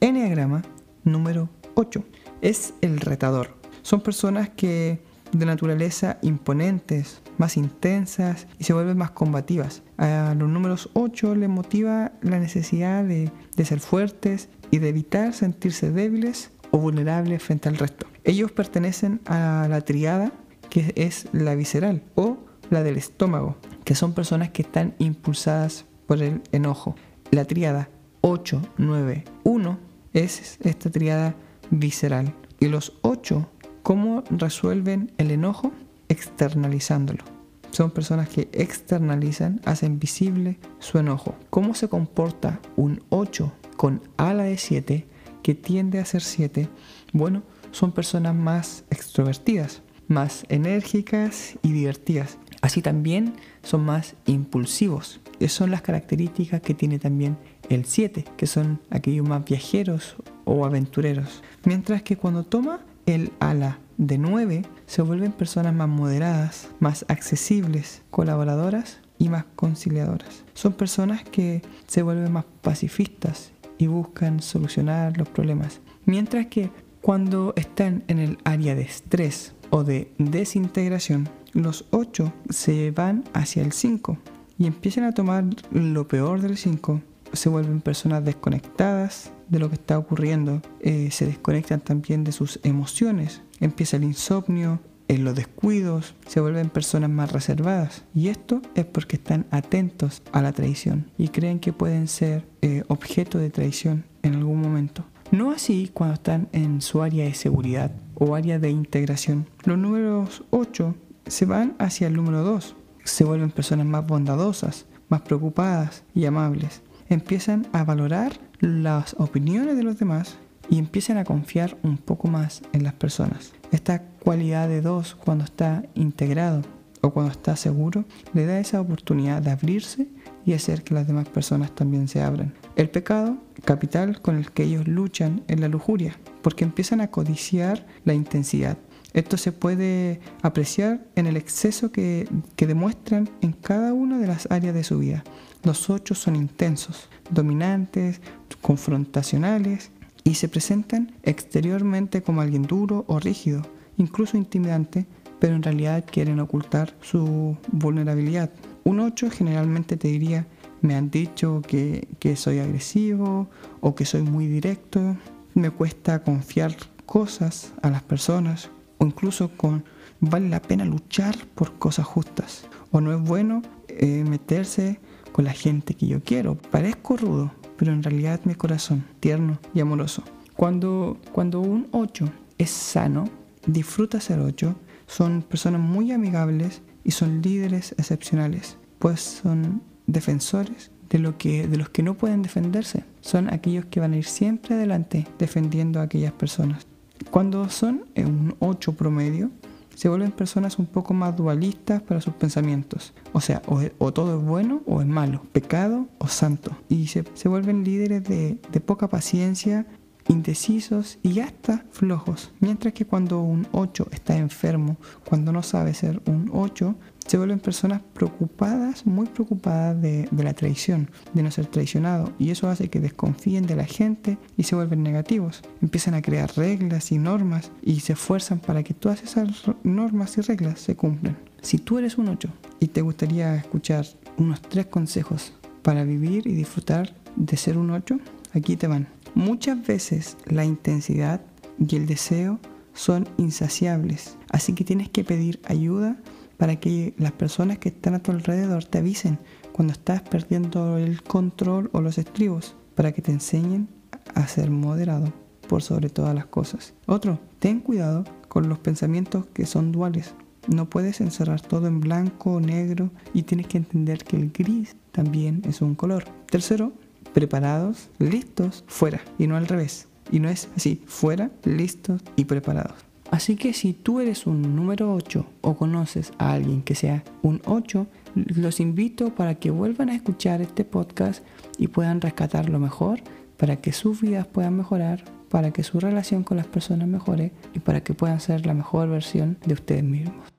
Enneagrama número 8 es el retador. Son personas que de naturaleza imponentes, más intensas y se vuelven más combativas. A los números 8 les motiva la necesidad de, de ser fuertes y de evitar sentirse débiles o vulnerables frente al resto. Ellos pertenecen a la triada que es la visceral o la del estómago, que son personas que están impulsadas por el enojo. La triada 8, 9, 1 es esta triada visceral. Y los 8 ¿Cómo resuelven el enojo? Externalizándolo. Son personas que externalizan, hacen visible su enojo. ¿Cómo se comporta un 8 con ala de 7 que tiende a ser 7? Bueno, son personas más extrovertidas, más enérgicas y divertidas. Así también son más impulsivos. Esas son las características que tiene también el 7, que son aquellos más viajeros o aventureros. Mientras que cuando toma el ala de 9 se vuelven personas más moderadas, más accesibles, colaboradoras y más conciliadoras. Son personas que se vuelven más pacifistas y buscan solucionar los problemas. Mientras que cuando están en el área de estrés o de desintegración, los 8 se van hacia el 5 y empiezan a tomar lo peor del 5 se vuelven personas desconectadas de lo que está ocurriendo, eh, se desconectan también de sus emociones, empieza el insomnio, en los descuidos, se vuelven personas más reservadas. Y esto es porque están atentos a la traición y creen que pueden ser eh, objeto de traición en algún momento. No así cuando están en su área de seguridad o área de integración. Los números 8 se van hacia el número 2. Se vuelven personas más bondadosas, más preocupadas y amables empiezan a valorar las opiniones de los demás y empiezan a confiar un poco más en las personas. Esta cualidad de dos, cuando está integrado o cuando está seguro, le da esa oportunidad de abrirse y hacer que las demás personas también se abran. El pecado capital con el que ellos luchan es la lujuria, porque empiezan a codiciar la intensidad. Esto se puede apreciar en el exceso que, que demuestran en cada una de las áreas de su vida. Los ocho son intensos, dominantes, confrontacionales y se presentan exteriormente como alguien duro o rígido, incluso intimidante, pero en realidad quieren ocultar su vulnerabilidad. Un 8 generalmente te diría, me han dicho que, que soy agresivo o que soy muy directo, me cuesta confiar cosas a las personas o incluso con vale la pena luchar por cosas justas o no es bueno eh, meterse con la gente que yo quiero. Parezco rudo, pero en realidad mi corazón tierno y amoroso. Cuando, cuando un 8 es sano, disfruta ser 8, son personas muy amigables y son líderes excepcionales, pues son defensores de, lo que, de los que no pueden defenderse. Son aquellos que van a ir siempre adelante defendiendo a aquellas personas. Cuando son un 8 promedio, se vuelven personas un poco más dualistas para sus pensamientos. O sea, o, todo es bueno o es malo, pecado o santo. Y se, vuelven líderes de, de poca paciencia, indecisos y hasta flojos. Mientras que cuando un 8 está enfermo, cuando no sabe ser un 8, se vuelven personas preocupadas, muy preocupadas de, la traición, de no ser traicionado. Y eso hace que desconfíen de la gente y se vuelven negativos. Empiezan a crear reglas y normas y se esfuerzan para que todas esas normas y reglas se cumplan. Si tú eres un 8 y te gustaría escuchar unos tres consejos para vivir y disfrutar de ser un 8, aquí te van. Muchas veces la intensidad y el deseo son insaciables, así que tienes que pedir ayuda para que las personas que están a tu alrededor te avisen cuando estás perdiendo el control o los estribos, para que te enseñen a ser moderado por sobre todas las cosas. Otro, ten cuidado con los pensamientos que son duales. No puedes encerrar todo en blanco o negro y tienes que entender que el gris también es un color. Tercero, preparados, listos, fuera y no al revés. Y no es así, fuera, listos y preparados. Así que si tú eres un número 8 o conoces a alguien que sea un 8, los invito para que vuelvan a escuchar este podcast y puedan rescatar lo mejor para que sus vidas puedan mejorar, para que su relación con las personas mejore y para que puedan ser la mejor versión de ustedes mismos.